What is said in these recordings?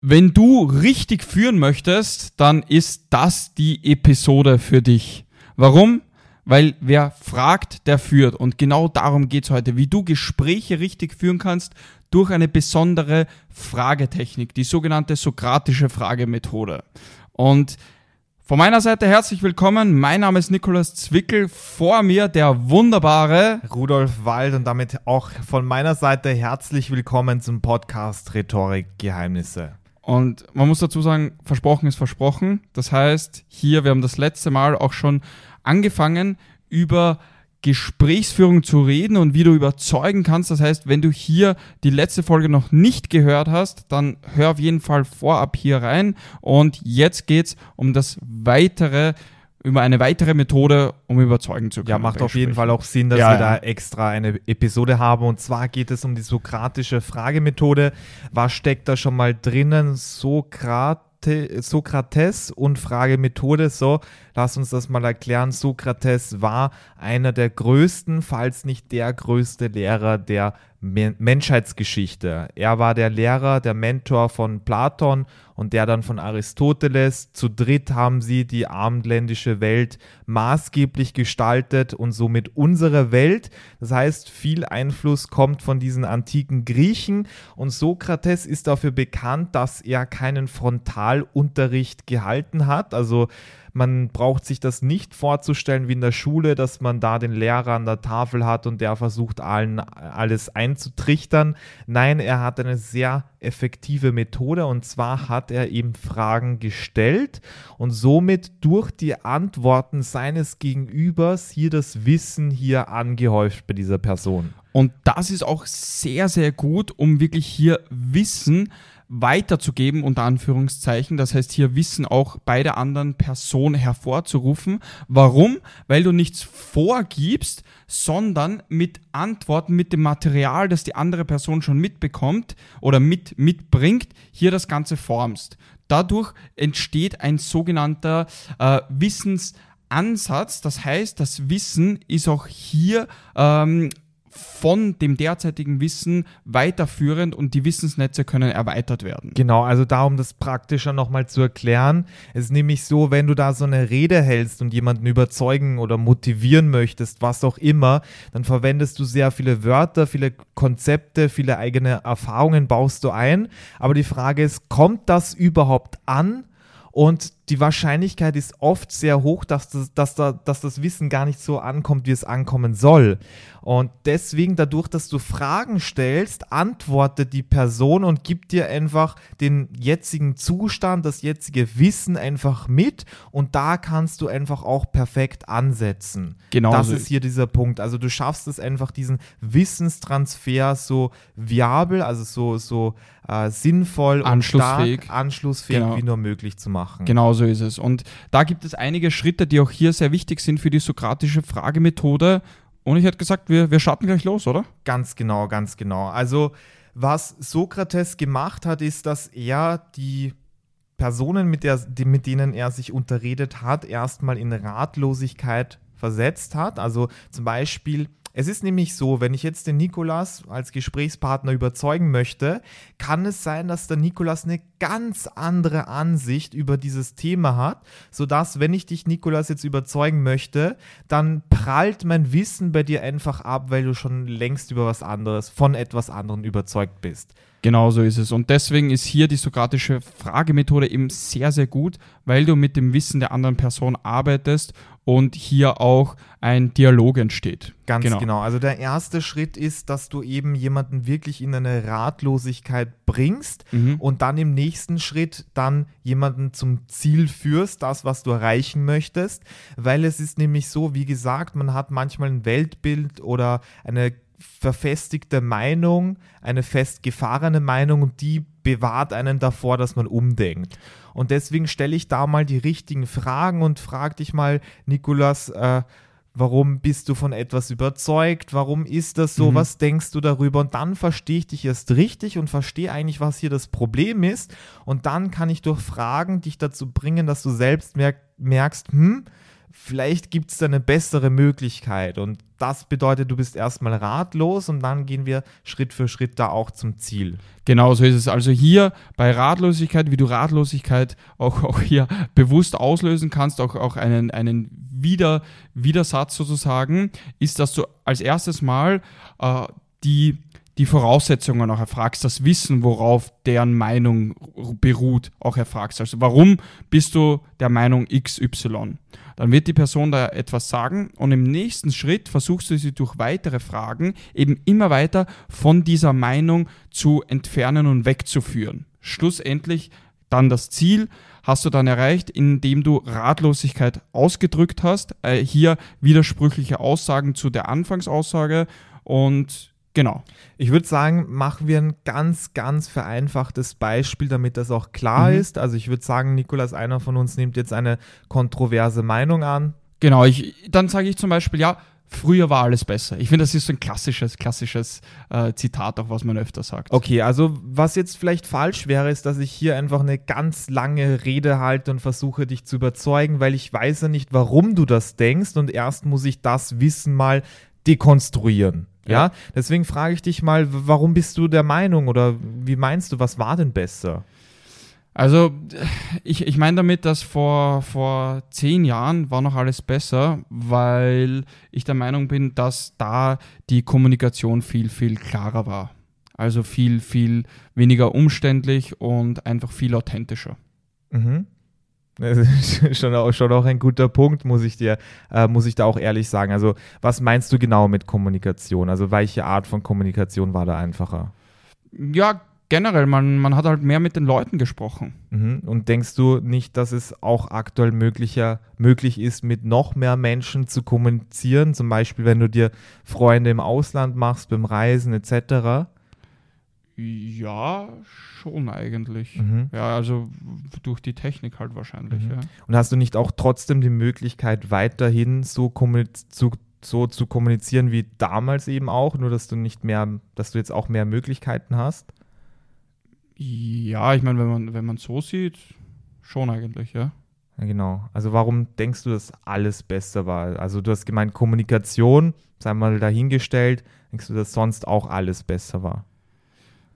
Wenn du richtig führen möchtest, dann ist das die Episode für dich. Warum? Weil wer fragt, der führt. Und genau darum geht's heute, wie du Gespräche richtig führen kannst durch eine besondere Fragetechnik, die sogenannte sokratische Fragemethode. Und von meiner Seite herzlich willkommen. Mein Name ist Nikolaus Zwickel. Vor mir der wunderbare Rudolf Wald und damit auch von meiner Seite herzlich willkommen zum Podcast Rhetorik Geheimnisse. Und man muss dazu sagen, versprochen ist versprochen. Das heißt, hier, wir haben das letzte Mal auch schon angefangen, über Gesprächsführung zu reden und wie du überzeugen kannst. Das heißt, wenn du hier die letzte Folge noch nicht gehört hast, dann hör auf jeden Fall vorab hier rein. Und jetzt geht's um das weitere über eine weitere Methode, um überzeugen zu können. Ja, macht auf jeden Fall auch Sinn, dass ja, wir ja. da extra eine Episode haben. Und zwar geht es um die sokratische Fragemethode. Was steckt da schon mal drinnen? Sokrat Sokrates und Fragemethode. So, lass uns das mal erklären. Sokrates war einer der größten, falls nicht der größte Lehrer der Menschheitsgeschichte. Er war der Lehrer, der Mentor von Platon und der dann von Aristoteles. Zu dritt haben sie die abendländische Welt maßgeblich gestaltet und somit unsere Welt. Das heißt, viel Einfluss kommt von diesen antiken Griechen und Sokrates ist dafür bekannt, dass er keinen Frontalunterricht gehalten hat. Also man braucht sich das nicht vorzustellen wie in der Schule, dass man da den Lehrer an der Tafel hat und der versucht, allen alles einzutrichtern. Nein, er hat eine sehr effektive Methode und zwar hat er eben Fragen gestellt und somit durch die Antworten seines Gegenübers hier das Wissen hier angehäuft bei dieser Person. Und das ist auch sehr, sehr gut, um wirklich hier Wissen weiterzugeben, unter Anführungszeichen. Das heißt, hier Wissen auch bei der anderen Person hervorzurufen. Warum? Weil du nichts vorgibst, sondern mit Antworten, mit dem Material, das die andere Person schon mitbekommt oder mit, mitbringt, hier das Ganze formst. Dadurch entsteht ein sogenannter äh, Wissensansatz. Das heißt, das Wissen ist auch hier ähm, von dem derzeitigen Wissen weiterführend und die Wissensnetze können erweitert werden. Genau, also darum das praktischer nochmal zu erklären. Es ist nämlich so, wenn du da so eine Rede hältst und jemanden überzeugen oder motivieren möchtest, was auch immer, dann verwendest du sehr viele Wörter, viele Konzepte, viele eigene Erfahrungen baust du ein. Aber die Frage ist, kommt das überhaupt an? Und die Wahrscheinlichkeit ist oft sehr hoch, dass das, dass, da, dass das Wissen gar nicht so ankommt, wie es ankommen soll. Und deswegen, dadurch, dass du Fragen stellst, antwortet die Person und gibt dir einfach den jetzigen Zustand, das jetzige Wissen einfach mit. Und da kannst du einfach auch perfekt ansetzen. Genau. Das ist hier dieser Punkt. Also du schaffst es einfach, diesen Wissenstransfer so viabel, also so, so äh, sinnvoll anschlussfähig. und stark, anschlussfähig genau. wie nur möglich zu machen. Genau so ist es. Und da gibt es einige Schritte, die auch hier sehr wichtig sind für die sokratische Fragemethode. Und ich hätte gesagt, wir, wir starten gleich los, oder? Ganz genau, ganz genau. Also, was Sokrates gemacht hat, ist, dass er die Personen, mit, der, die, mit denen er sich unterredet hat, erstmal in Ratlosigkeit versetzt hat. Also zum Beispiel es ist nämlich so, wenn ich jetzt den Nikolas als Gesprächspartner überzeugen möchte, kann es sein, dass der Nikolas eine ganz andere Ansicht über dieses Thema hat, sodass, wenn ich dich, Nikolas, jetzt überzeugen möchte, dann prallt mein Wissen bei dir einfach ab, weil du schon längst über was anderes, von etwas anderem überzeugt bist. Genau so ist es. Und deswegen ist hier die sokratische Fragemethode eben sehr, sehr gut, weil du mit dem Wissen der anderen Person arbeitest und hier auch ein Dialog entsteht. Ganz genau. genau. Also der erste Schritt ist, dass du eben jemanden wirklich in eine Ratlosigkeit bringst mhm. und dann im nächsten Schritt dann jemanden zum Ziel führst, das, was du erreichen möchtest. Weil es ist nämlich so, wie gesagt, man hat manchmal ein Weltbild oder eine verfestigte Meinung, eine festgefahrene Meinung und die bewahrt einen davor, dass man umdenkt. Und deswegen stelle ich da mal die richtigen Fragen und frage dich mal, Nikolas, äh, warum bist du von etwas überzeugt? Warum ist das so? Mhm. Was denkst du darüber? Und dann verstehe ich dich erst richtig und verstehe eigentlich, was hier das Problem ist. Und dann kann ich durch Fragen dich dazu bringen, dass du selbst merk merkst, hm, vielleicht gibt es da eine bessere Möglichkeit. Und das bedeutet, du bist erstmal ratlos und dann gehen wir Schritt für Schritt da auch zum Ziel. Genau so ist es. Also hier bei Ratlosigkeit, wie du Ratlosigkeit auch, auch hier bewusst auslösen kannst, auch, auch einen, einen Wider, Widersatz sozusagen, ist, dass du als erstes Mal äh, die die Voraussetzungen auch erfragst, das Wissen, worauf deren Meinung beruht, auch erfragst. Also warum bist du der Meinung XY? Dann wird die Person da etwas sagen und im nächsten Schritt versuchst du sie durch weitere Fragen eben immer weiter von dieser Meinung zu entfernen und wegzuführen. Schlussendlich dann das Ziel hast du dann erreicht, indem du Ratlosigkeit ausgedrückt hast, äh, hier widersprüchliche Aussagen zu der Anfangsaussage und Genau. Ich würde sagen, machen wir ein ganz, ganz vereinfachtes Beispiel, damit das auch klar mhm. ist. Also ich würde sagen, Nikolas, einer von uns nimmt jetzt eine kontroverse Meinung an. Genau, ich, dann sage ich zum Beispiel, ja, früher war alles besser. Ich finde, das ist so ein klassisches, klassisches äh, Zitat, auch was man öfter sagt. Okay, also was jetzt vielleicht falsch wäre, ist, dass ich hier einfach eine ganz lange Rede halte und versuche, dich zu überzeugen, weil ich weiß ja nicht, warum du das denkst und erst muss ich das Wissen mal dekonstruieren. Ja, deswegen frage ich dich mal, warum bist du der Meinung oder wie meinst du, was war denn besser? Also, ich, ich meine damit, dass vor, vor zehn Jahren war noch alles besser, weil ich der Meinung bin, dass da die Kommunikation viel, viel klarer war. Also viel, viel weniger umständlich und einfach viel authentischer. Mhm. Das ist schon auch, schon auch ein guter Punkt, muss ich dir, äh, muss ich da auch ehrlich sagen. Also, was meinst du genau mit Kommunikation? Also, welche Art von Kommunikation war da einfacher? Ja, generell, man, man hat halt mehr mit den Leuten gesprochen. Mhm. Und denkst du nicht, dass es auch aktuell möglicher, möglich ist, mit noch mehr Menschen zu kommunizieren? Zum Beispiel, wenn du dir Freunde im Ausland machst, beim Reisen etc.? Ja, schon eigentlich. Mhm. Ja, also durch die Technik halt wahrscheinlich. Mhm. Ja. Und hast du nicht auch trotzdem die Möglichkeit, weiterhin so, zu, so zu kommunizieren wie damals eben auch, nur dass du nicht mehr, dass du jetzt auch mehr Möglichkeiten hast? Ja, ich meine, wenn man, wenn man so sieht, schon eigentlich, ja. Ja, genau. Also warum denkst du, dass alles besser war? Also du hast gemeint, Kommunikation, sei mal dahingestellt, denkst du, dass sonst auch alles besser war?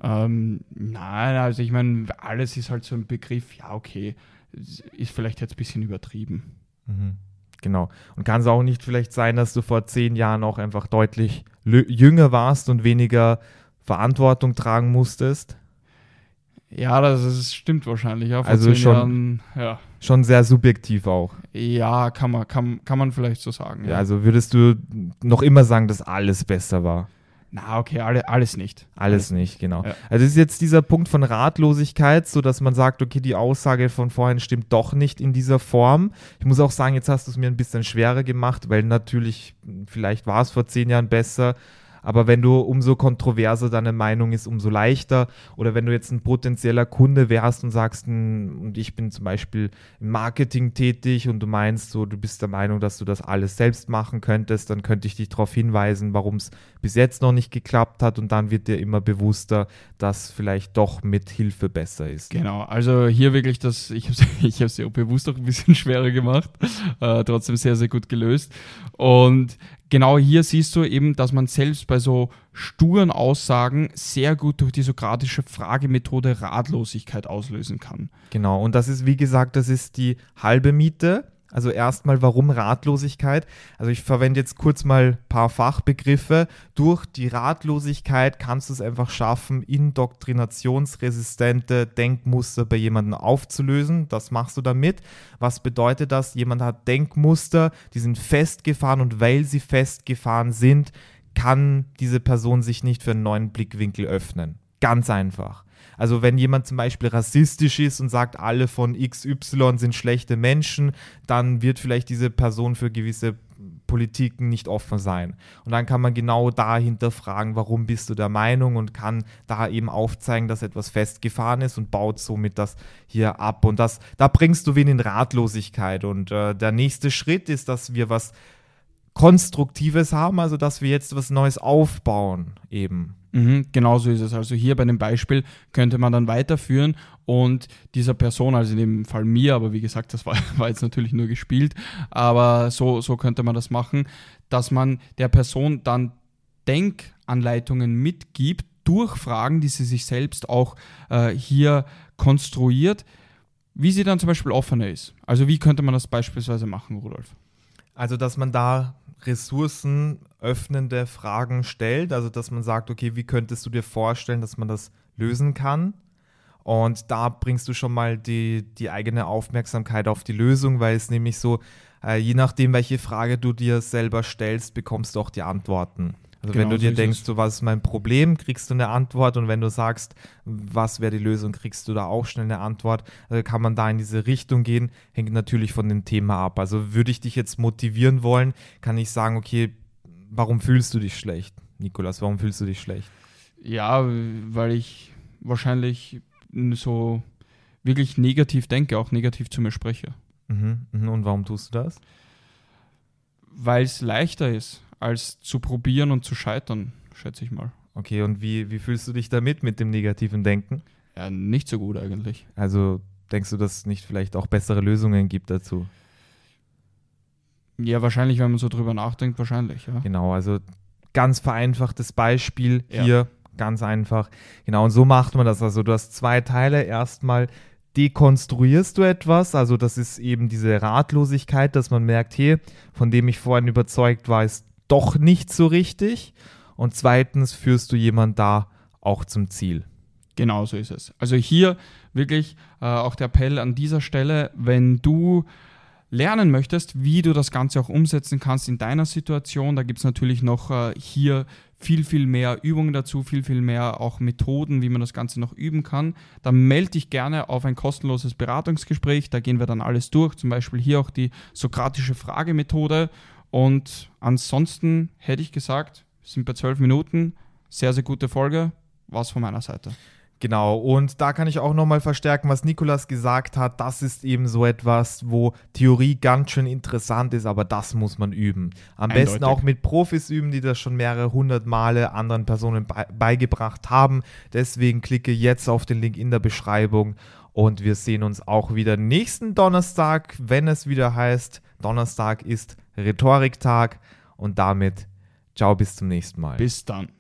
Ähm, nein, also ich meine, alles ist halt so ein Begriff, ja, okay, ist vielleicht jetzt ein bisschen übertrieben. Mhm. Genau. Und kann es auch nicht vielleicht sein, dass du vor zehn Jahren auch einfach deutlich jünger warst und weniger Verantwortung tragen musstest? Ja, das, das stimmt wahrscheinlich. Ja, also schon, Jahren, ja. schon sehr subjektiv auch. Ja, kann man, kann, kann man vielleicht so sagen. Ja, ja, also würdest du noch immer sagen, dass alles besser war? Na, okay, alle, alles nicht. Alles, alles nicht, genau. Ja. Also ist jetzt dieser Punkt von Ratlosigkeit, so dass man sagt, okay, die Aussage von vorhin stimmt doch nicht in dieser Form. Ich muss auch sagen, jetzt hast du es mir ein bisschen schwerer gemacht, weil natürlich, vielleicht war es vor zehn Jahren besser, aber wenn du umso kontroverser deine Meinung ist, umso leichter. Oder wenn du jetzt ein potenzieller Kunde wärst und sagst, und ich bin zum Beispiel im Marketing tätig und du meinst so, du bist der Meinung, dass du das alles selbst machen könntest, dann könnte ich dich darauf hinweisen, warum es bis jetzt noch nicht geklappt hat und dann wird dir immer bewusster, dass vielleicht doch mit Hilfe besser ist. Genau, also hier wirklich das, ich habe es ich ja bewusst auch ein bisschen schwerer gemacht, äh, trotzdem sehr, sehr gut gelöst. Und genau hier siehst du eben, dass man selbst bei so sturen Aussagen sehr gut durch die sokratische Fragemethode Ratlosigkeit auslösen kann. Genau, und das ist, wie gesagt, das ist die halbe Miete. Also erstmal, warum Ratlosigkeit? Also ich verwende jetzt kurz mal ein paar Fachbegriffe. Durch die Ratlosigkeit kannst du es einfach schaffen, indoktrinationsresistente Denkmuster bei jemandem aufzulösen. Das machst du damit. Was bedeutet das? Jemand hat Denkmuster, die sind festgefahren und weil sie festgefahren sind, kann diese Person sich nicht für einen neuen Blickwinkel öffnen. Ganz einfach. Also wenn jemand zum Beispiel rassistisch ist und sagt, alle von XY sind schlechte Menschen, dann wird vielleicht diese Person für gewisse Politiken nicht offen sein. Und dann kann man genau dahinter fragen, warum bist du der Meinung und kann da eben aufzeigen, dass etwas festgefahren ist und baut somit das hier ab. Und das, da bringst du wen in Ratlosigkeit. Und äh, der nächste Schritt ist, dass wir was Konstruktives haben, also dass wir jetzt was Neues aufbauen eben. Mhm, genau so ist es. Also hier bei dem Beispiel könnte man dann weiterführen und dieser Person, also in dem Fall mir, aber wie gesagt, das war, war jetzt natürlich nur gespielt, aber so, so könnte man das machen, dass man der Person dann Denkanleitungen mitgibt durch Fragen, die sie sich selbst auch äh, hier konstruiert, wie sie dann zum Beispiel offener ist. Also wie könnte man das beispielsweise machen, Rudolf? Also dass man da Ressourcen öffnende Fragen stellt, also dass man sagt, okay, wie könntest du dir vorstellen, dass man das lösen kann? Und da bringst du schon mal die, die eigene Aufmerksamkeit auf die Lösung, weil es nämlich so, äh, je nachdem, welche Frage du dir selber stellst, bekommst du auch die Antworten. Also genau, wenn du dir so denkst, so, was ist mein Problem, kriegst du eine Antwort und wenn du sagst, was wäre die Lösung, kriegst du da auch schnell eine Antwort. Also kann man da in diese Richtung gehen, hängt natürlich von dem Thema ab. Also würde ich dich jetzt motivieren wollen, kann ich sagen, okay, warum fühlst du dich schlecht? Nikolas, warum fühlst du dich schlecht? Ja, weil ich wahrscheinlich so wirklich negativ denke, auch negativ zu mir spreche. Mhm, mhm. Und warum tust du das? Weil es leichter ist als zu probieren und zu scheitern, schätze ich mal. Okay, und wie, wie fühlst du dich damit, mit dem negativen Denken? Ja, nicht so gut eigentlich. Also denkst du, dass es nicht vielleicht auch bessere Lösungen gibt dazu? Ja, wahrscheinlich, wenn man so drüber nachdenkt, wahrscheinlich, ja. Genau, also ganz vereinfachtes Beispiel ja. hier, ganz einfach. Genau, und so macht man das. Also du hast zwei Teile. Erstmal dekonstruierst du etwas, also das ist eben diese Ratlosigkeit, dass man merkt, hey, von dem ich vorhin überzeugt war, ist doch nicht so richtig. Und zweitens führst du jemand da auch zum Ziel. Genau so ist es. Also hier wirklich äh, auch der Appell an dieser Stelle, wenn du lernen möchtest, wie du das Ganze auch umsetzen kannst in deiner Situation, da gibt es natürlich noch äh, hier viel, viel mehr Übungen dazu, viel, viel mehr auch Methoden, wie man das Ganze noch üben kann, dann melde dich gerne auf ein kostenloses Beratungsgespräch. Da gehen wir dann alles durch, zum Beispiel hier auch die sokratische Fragemethode und ansonsten hätte ich gesagt, sind bei zwölf Minuten. Sehr, sehr gute Folge. Was von meiner Seite. Genau, und da kann ich auch nochmal verstärken, was Nikolas gesagt hat. Das ist eben so etwas, wo Theorie ganz schön interessant ist, aber das muss man üben. Am Eindeutig. besten auch mit Profis üben, die das schon mehrere hundert Male anderen Personen be beigebracht haben. Deswegen klicke jetzt auf den Link in der Beschreibung und wir sehen uns auch wieder nächsten Donnerstag, wenn es wieder heißt, Donnerstag ist Rhetoriktag und damit ciao bis zum nächsten Mal. Bis dann.